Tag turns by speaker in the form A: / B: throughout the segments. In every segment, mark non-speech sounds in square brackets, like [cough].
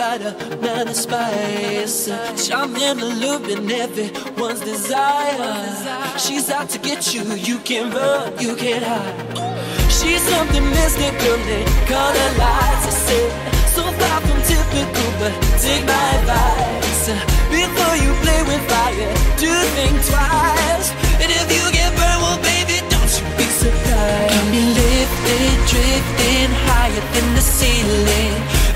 A: just the right amount of spice. Charming, alluring, everyone's desire. She's out to get you, you can't run, you can't hide. She's something mystical, they call her lights. I said, so far from typical, but take my advice. Before you play with fire, do think twice. And if you get burned, well, baby, don't you be surprised. Can be lifted, drifting higher than the ceiling.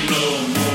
B: Make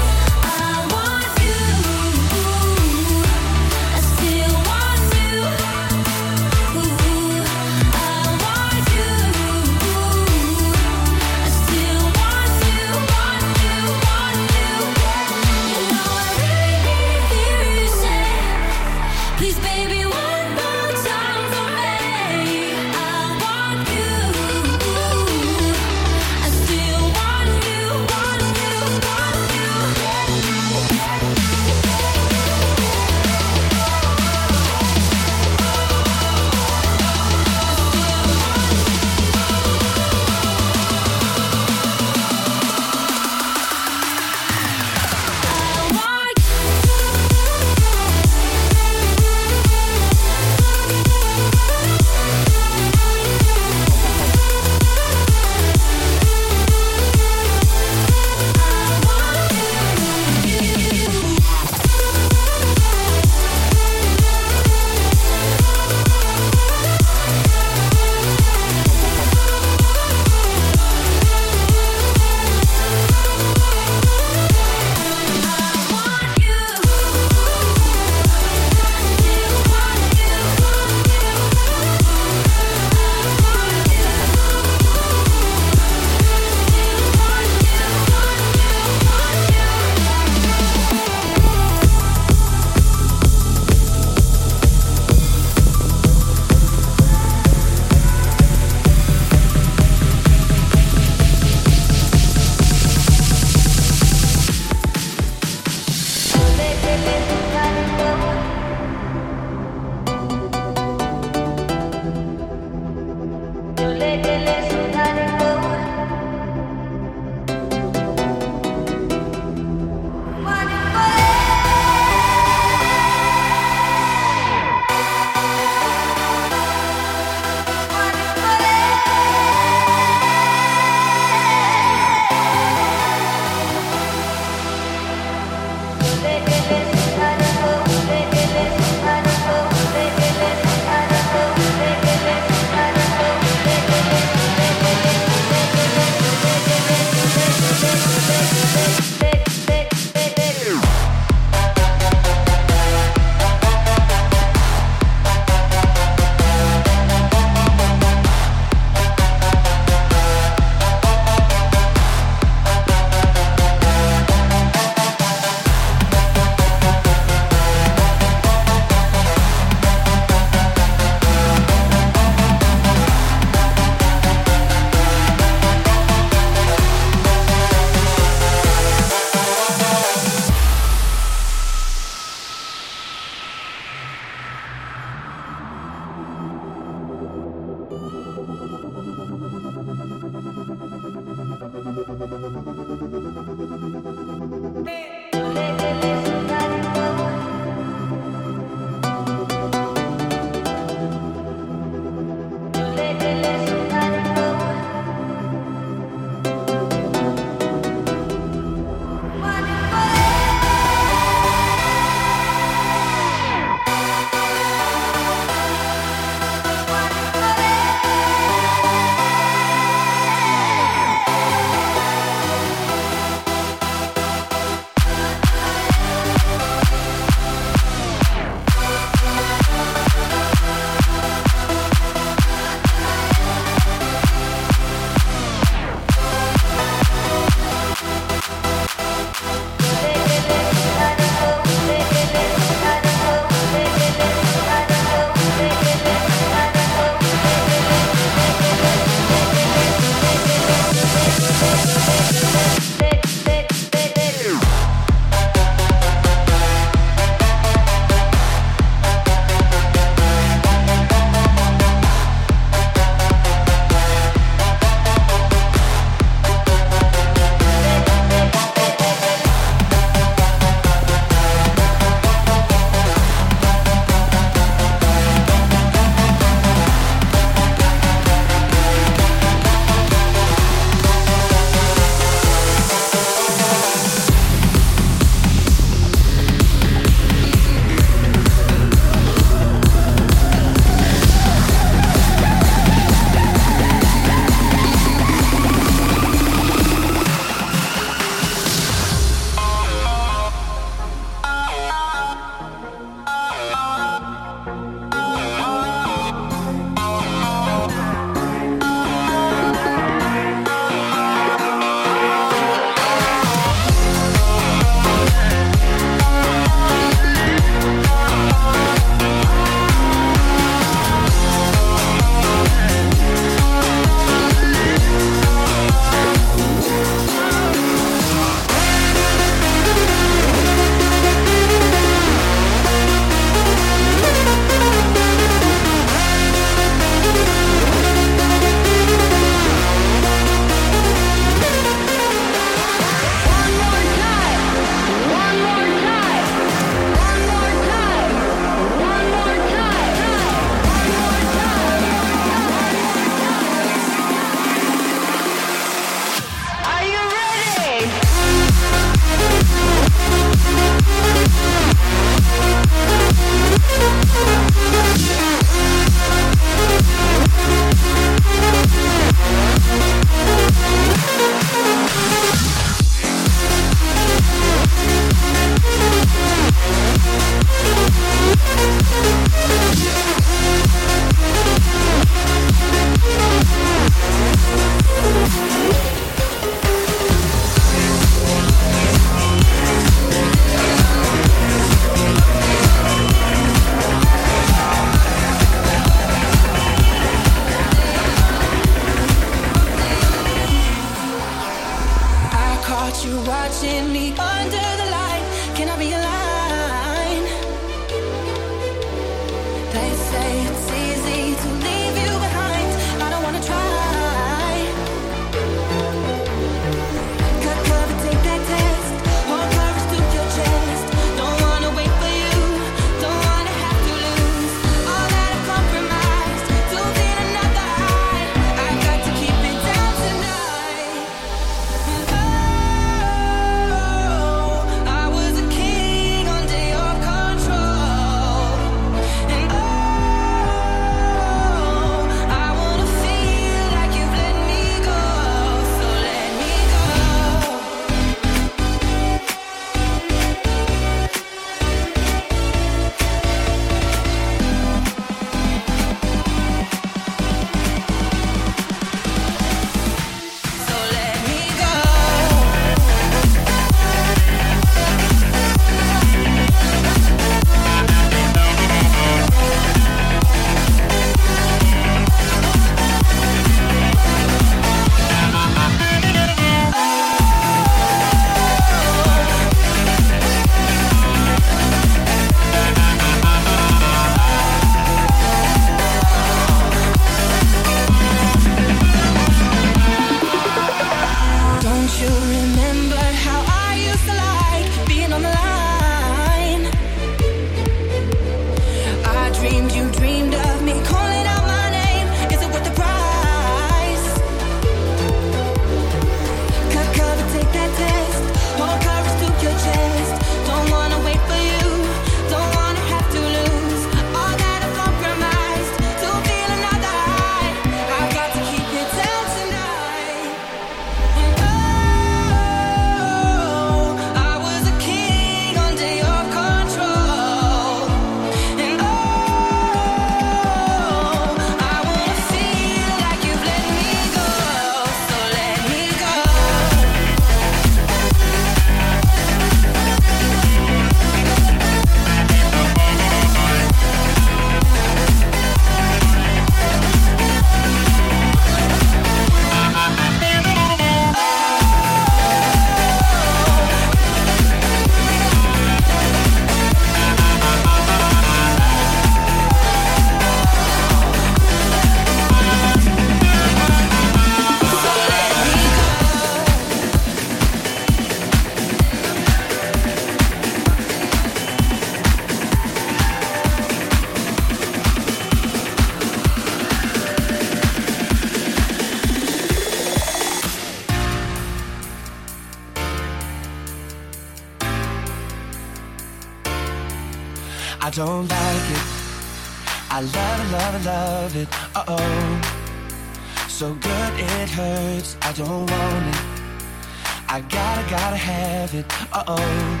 C: uh oh.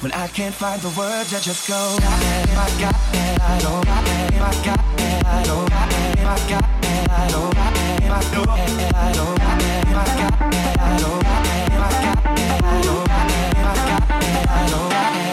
C: When I can't find the words, I just go. Got it, I got it, I don't got it, I got it, I don't got it, I got it, I don't got it, I don't got it, I don't got it, I got it, I don't got it, I got it, I don't got it, I don't got it.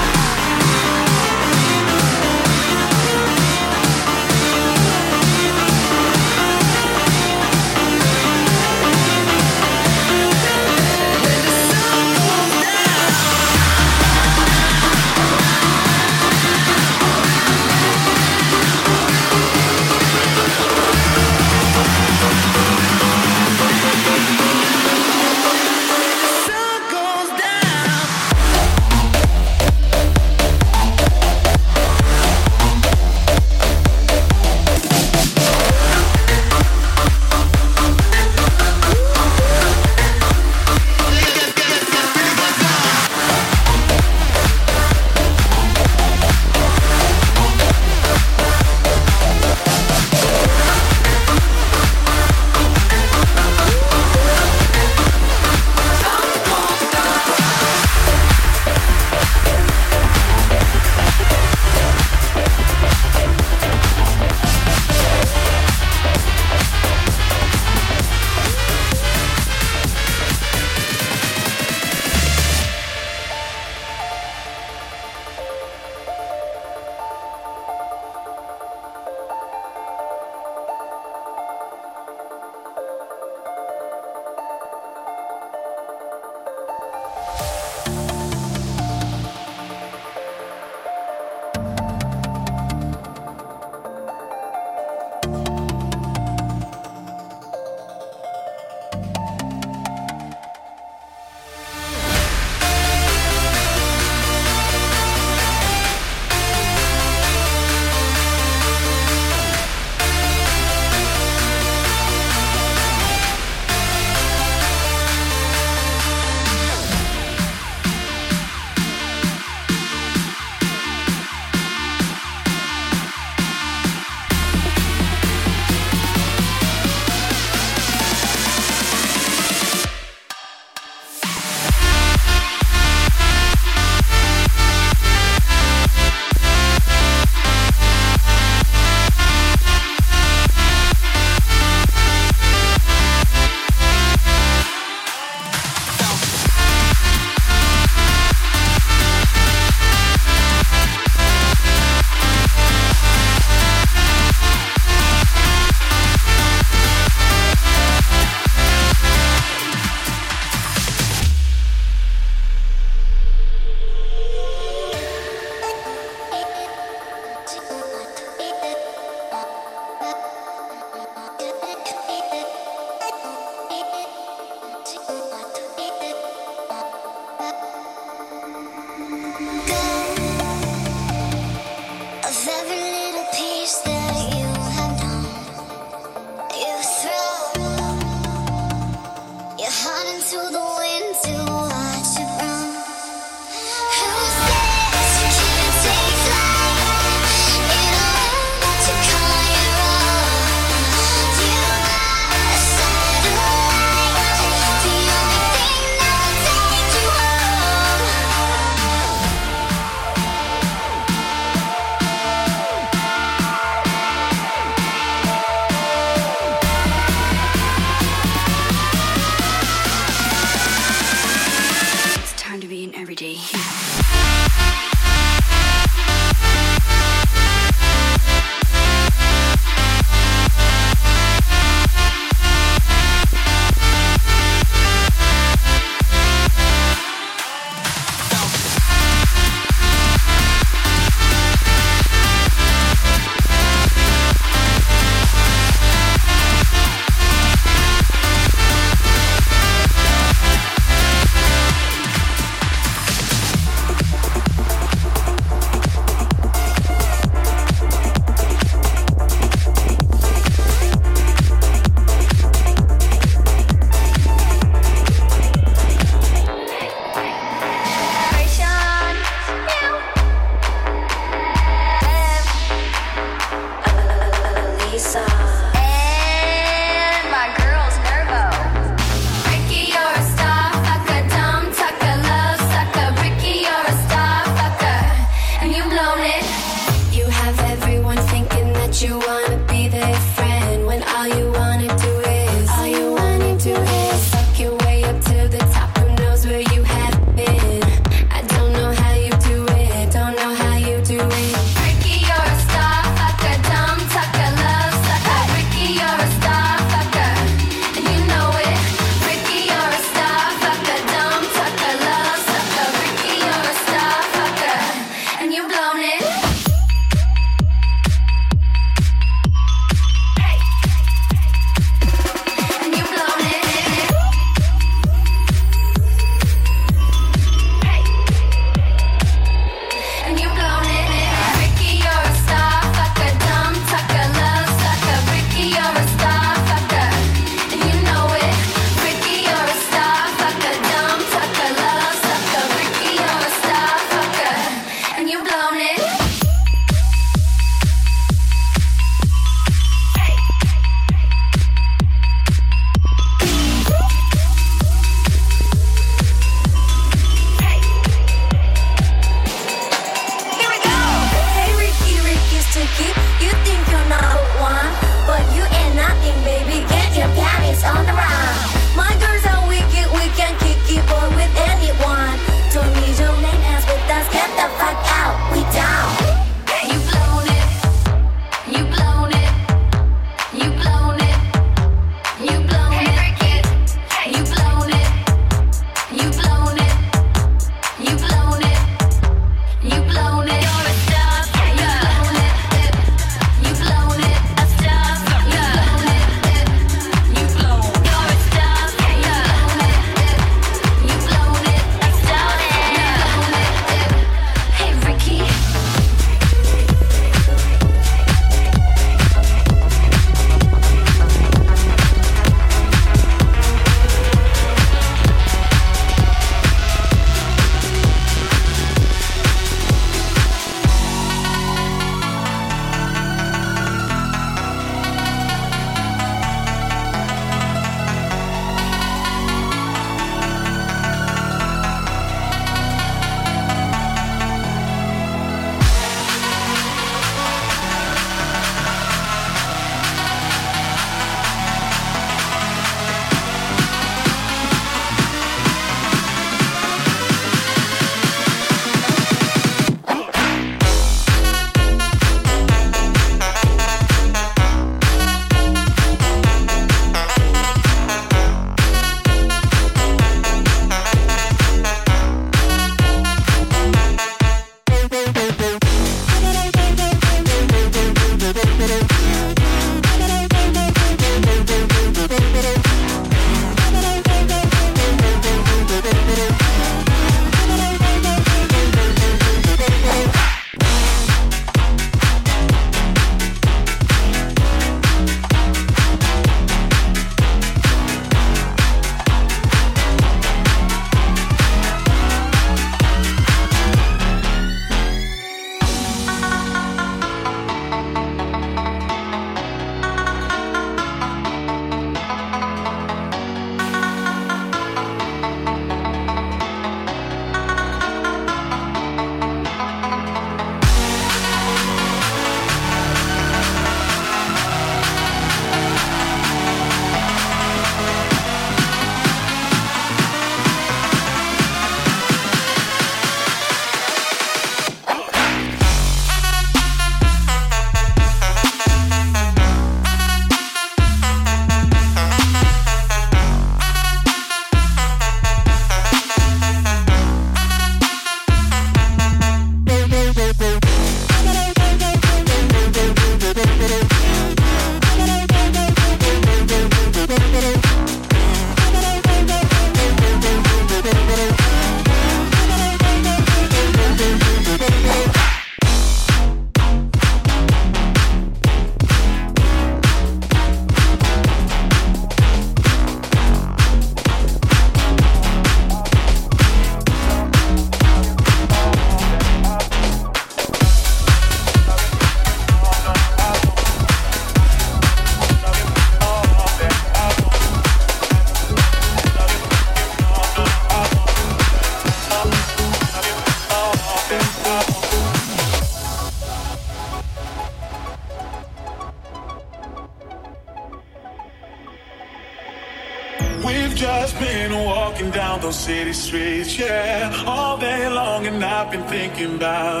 D: Yeah, all day long, and I've been thinking about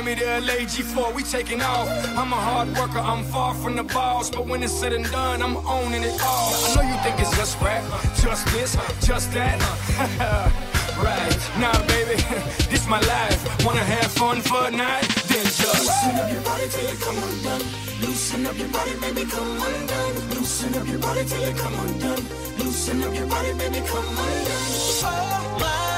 E: Miami to LA, G4, we taking off. I'm a hard worker, I'm far from the boss, but when it's said and done, I'm owning it all. I know you think it's just rap, just this, just that. [laughs] right, nah, baby, [laughs] this my life. Wanna have fun for a night? Then just loosen up your body till it come undone. Loosen up your body, baby, come undone. Loosen up your body till it come undone. Loosen up your body, baby, come undone. Oh my,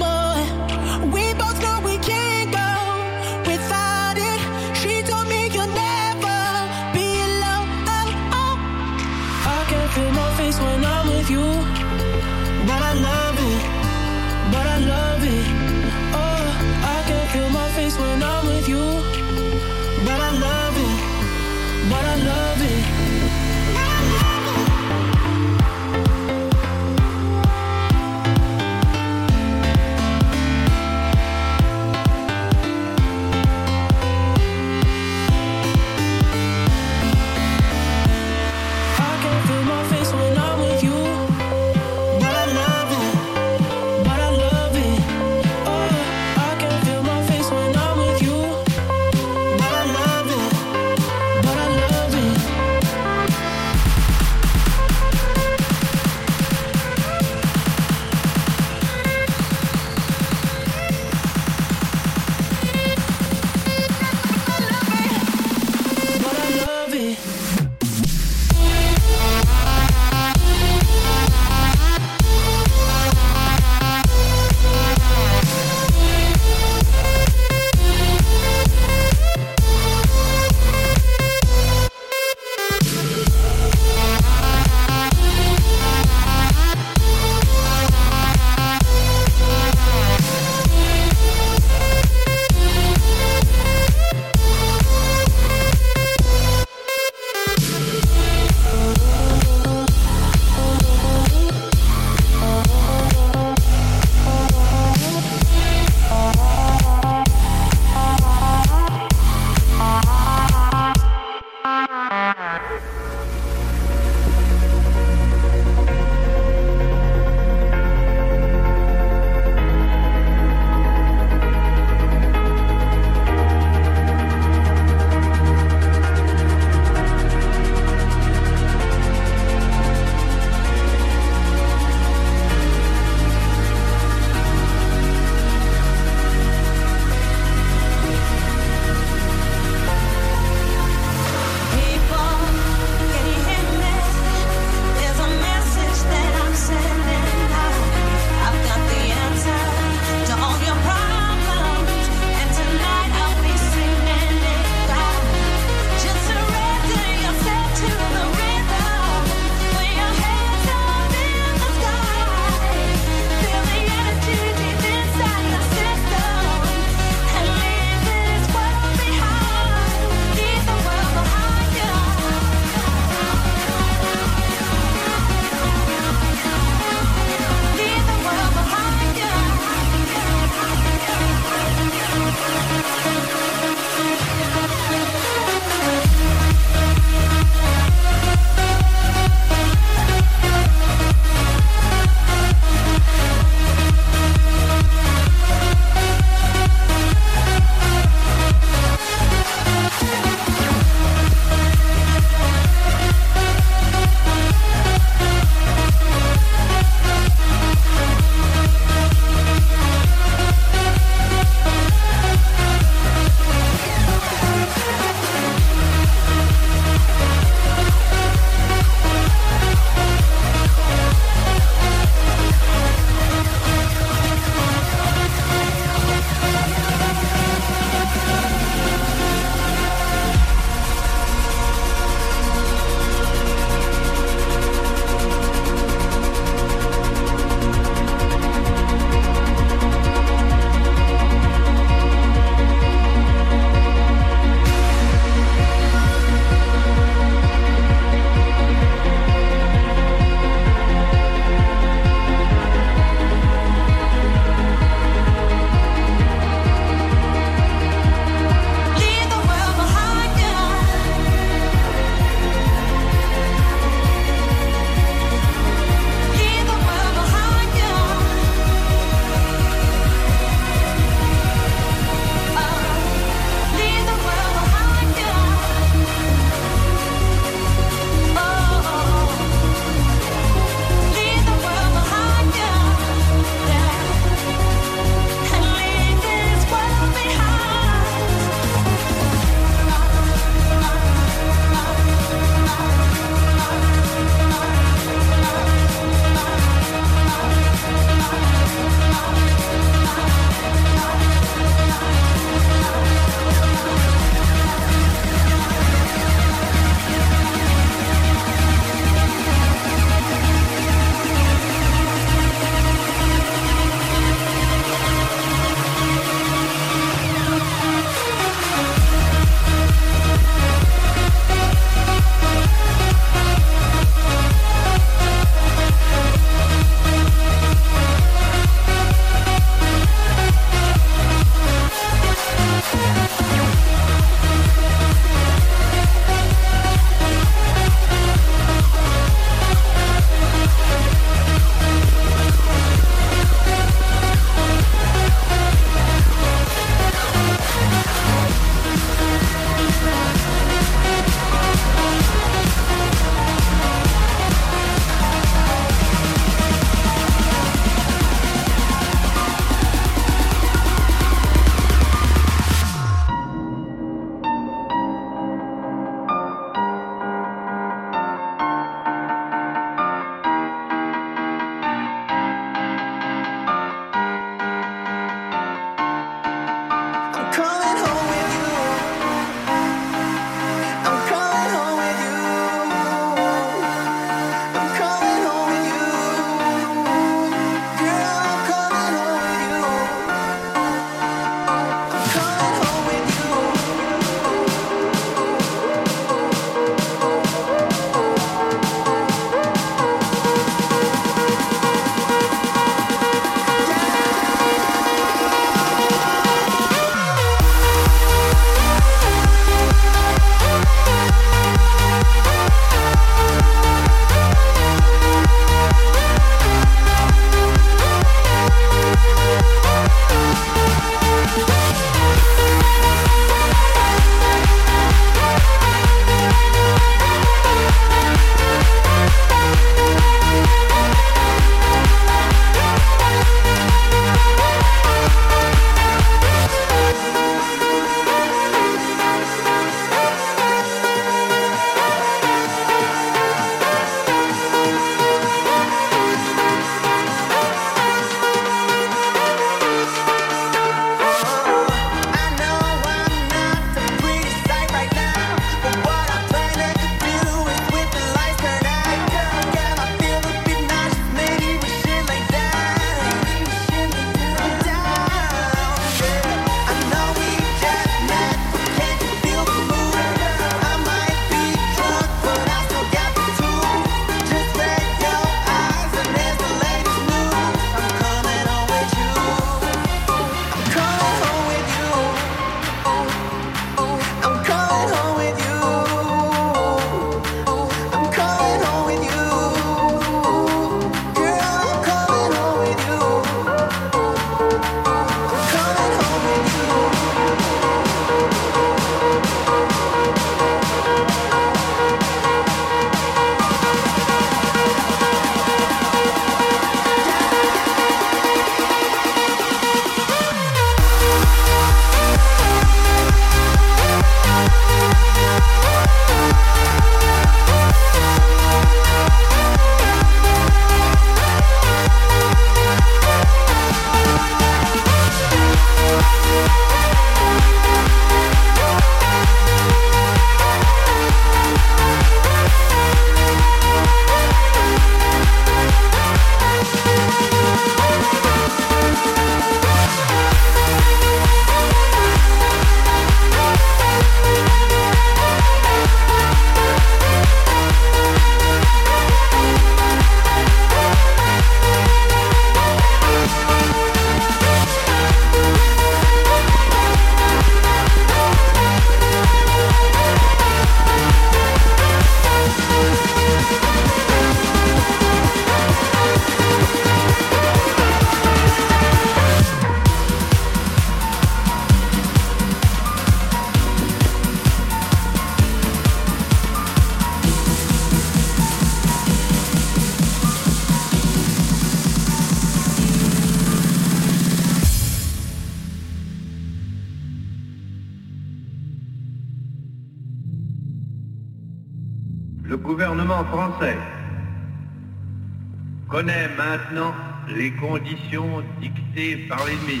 F: conditions dictées par l'ennemi.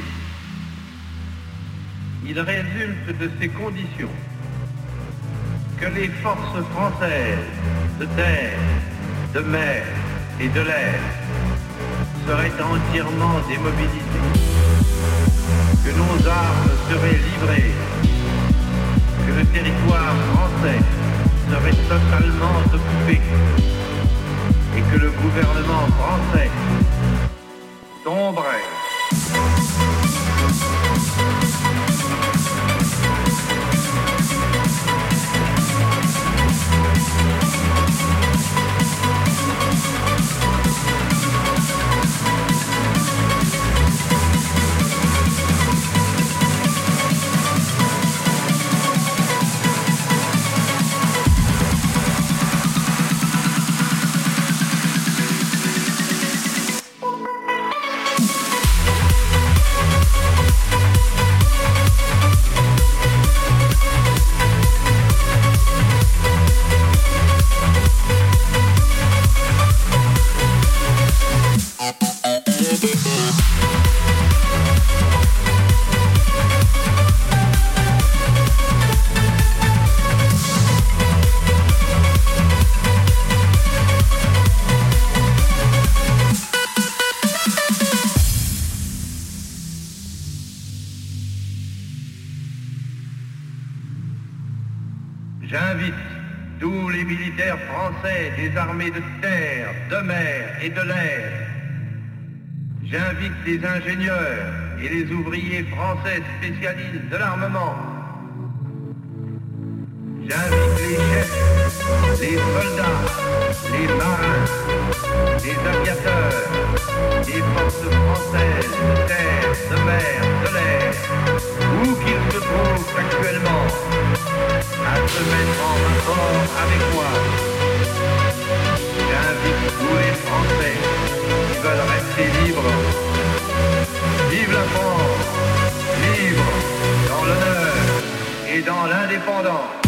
F: Il résulte de ces conditions que les forces françaises de terre, de mer et de l'air seraient entièrement démobilisées, que nos armes seraient livrées, que le territoire français serait totalement occupé et que le gouvernement français les ingénieurs et les ouvriers français spécialistes de l'armement. J'invite les chefs, les soldats, les marins, les aviateurs, les forces françaises de terre, de mer, de l'air, où qu'ils se trouvent actuellement, à se mettre en rapport avec moi. J'invite tous les Français qui veulent rester libres. France, libre dans l'honneur et dans l'indépendance.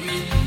D: Thank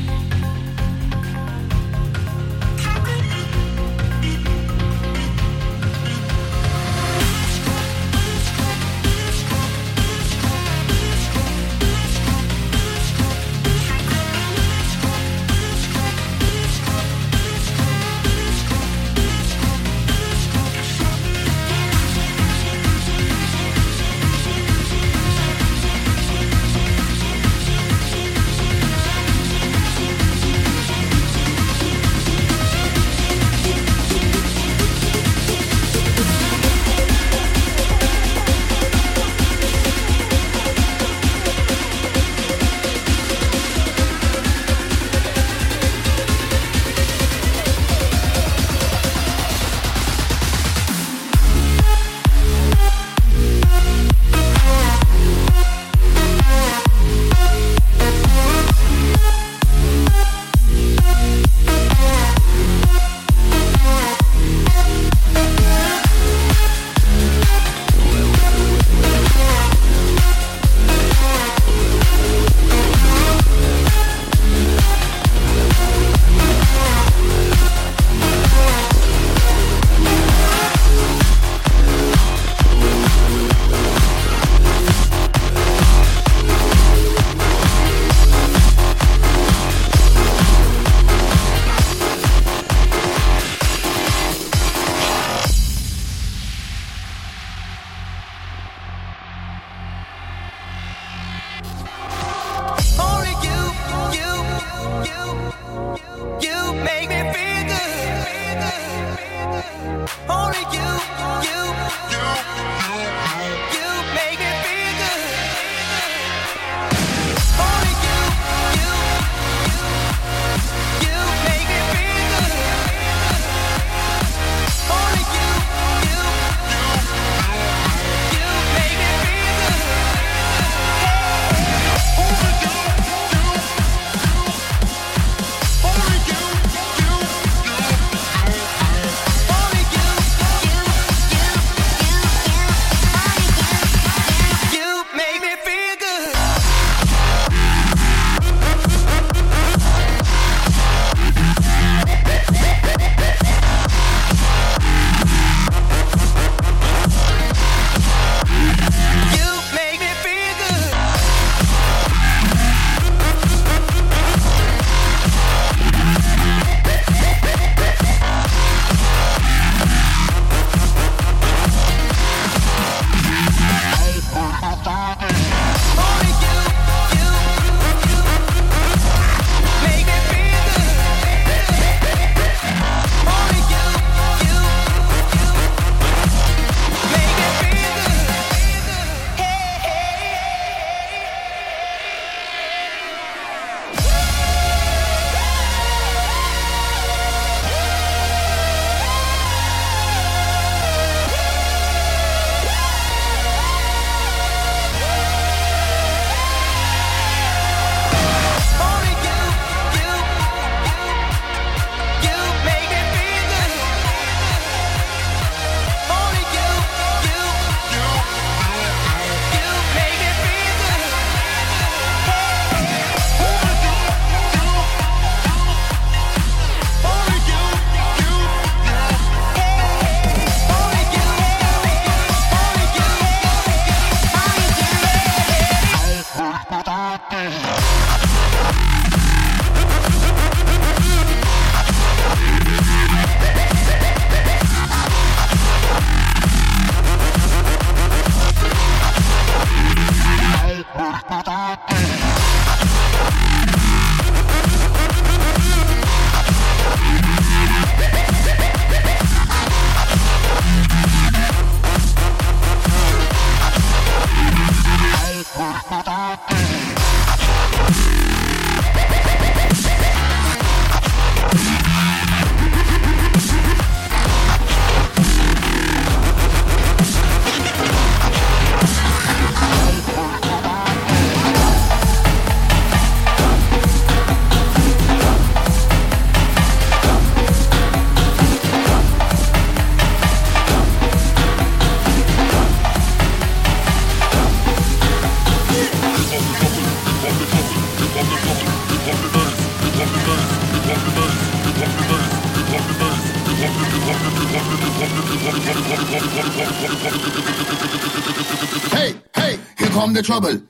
G: the trouble.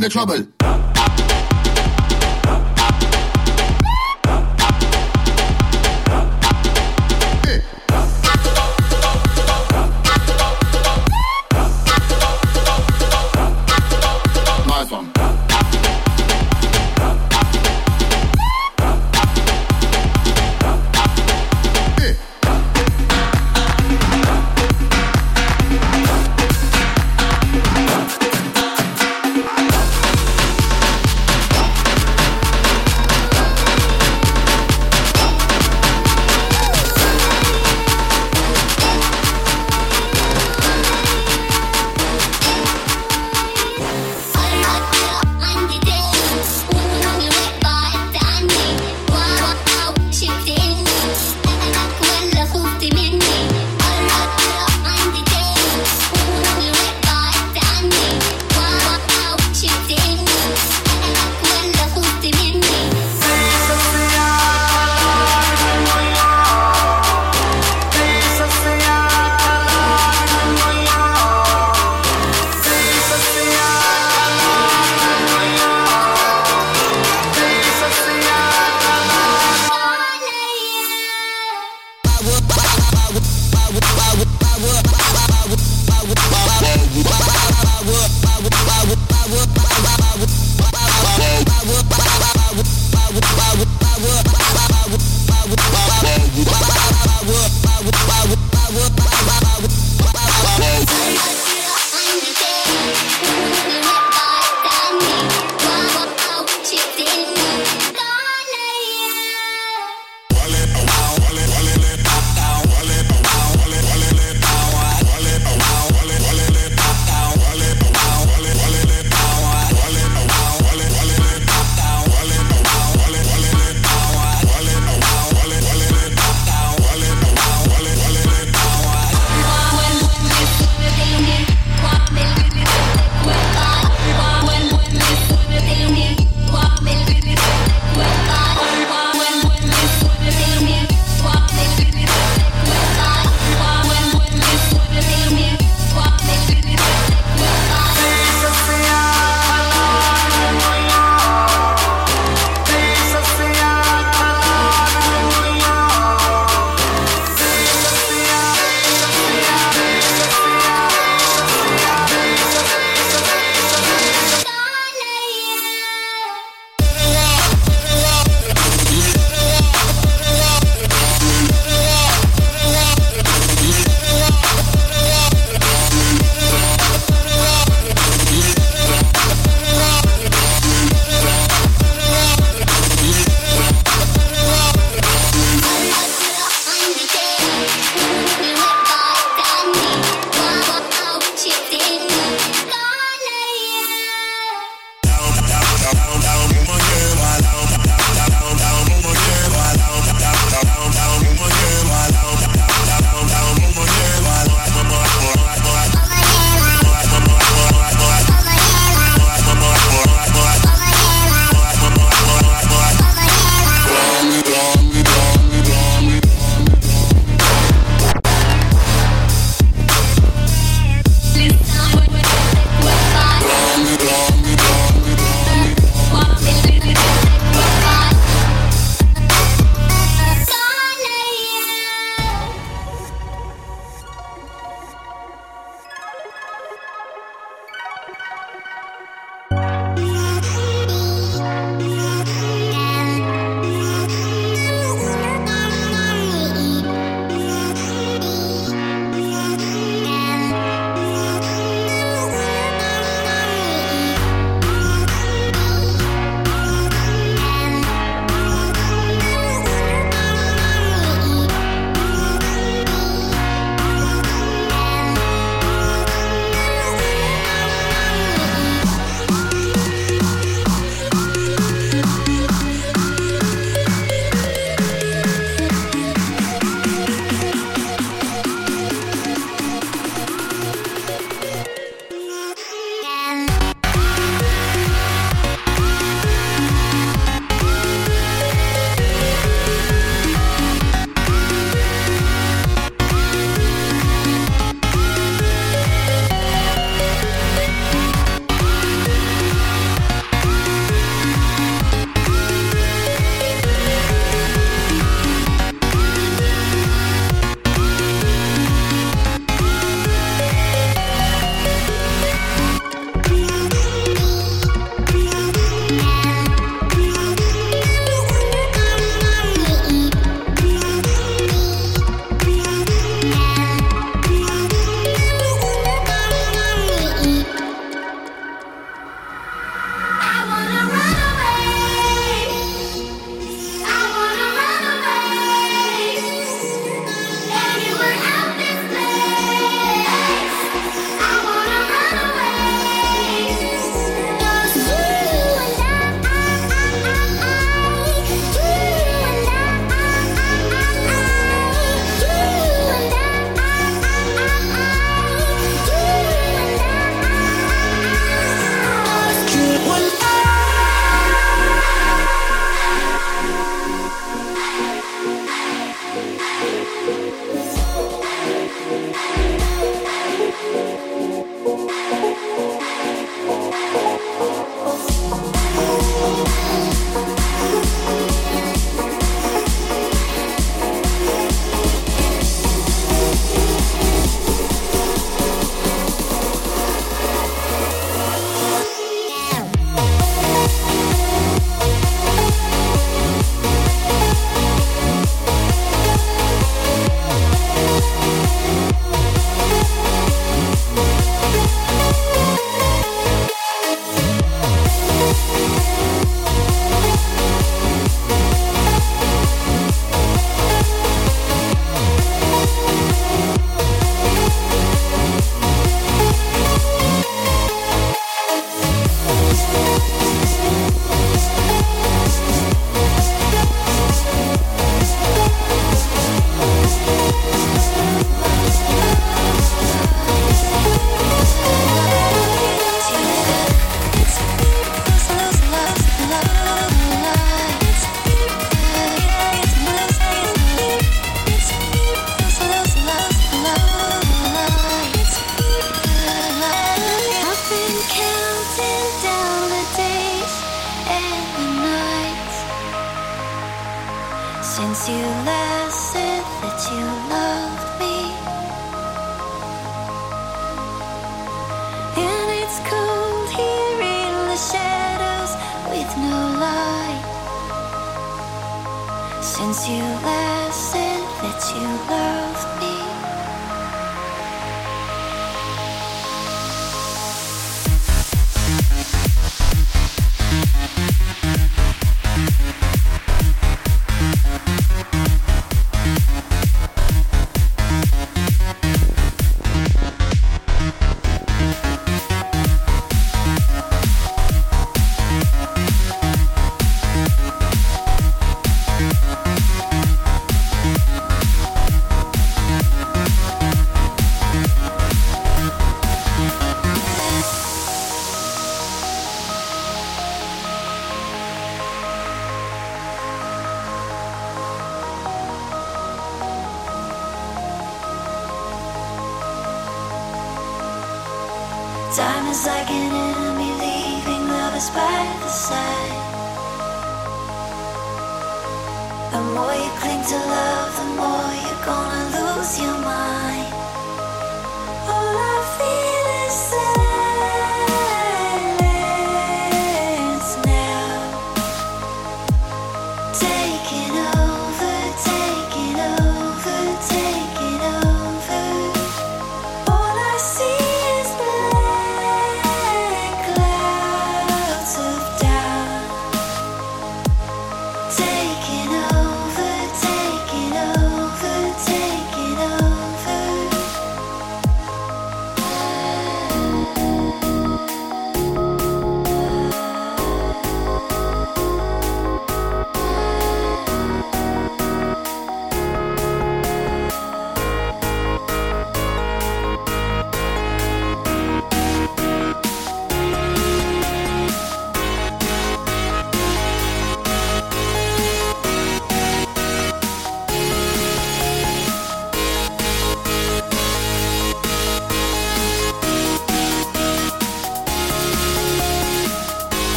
G: The trouble.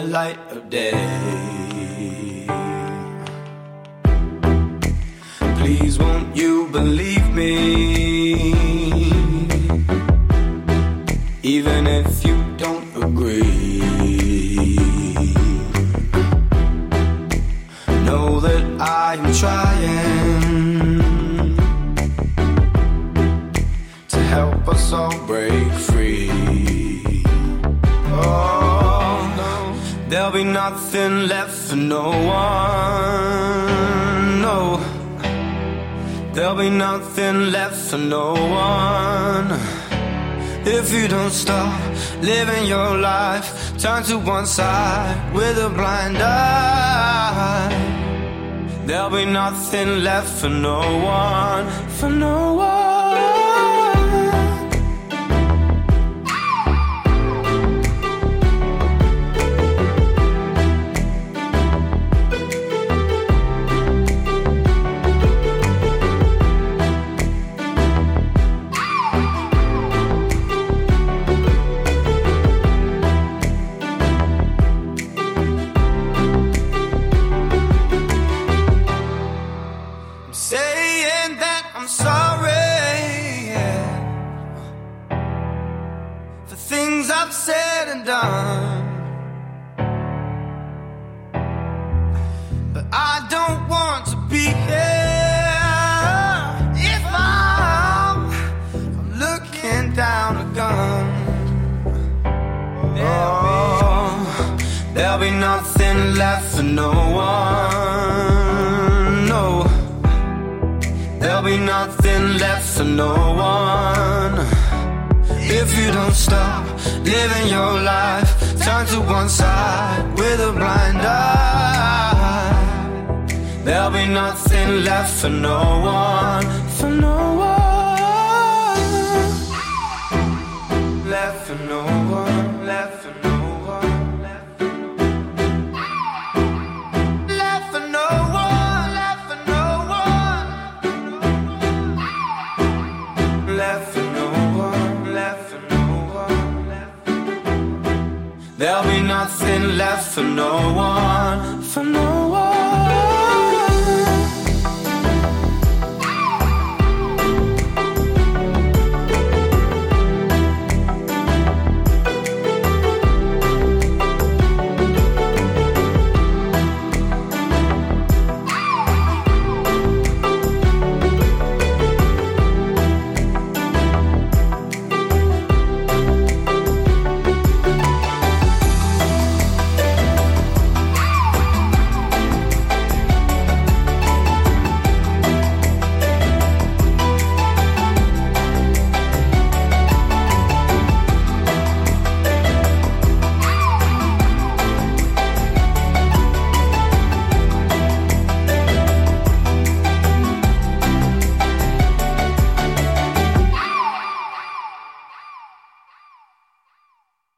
H: the light of
A: day.
E: left for no one. No, there'll be nothing left for no one. If you don't stop living your life, turn to one side with a blind eye. There'll be nothing left for no one, for no one.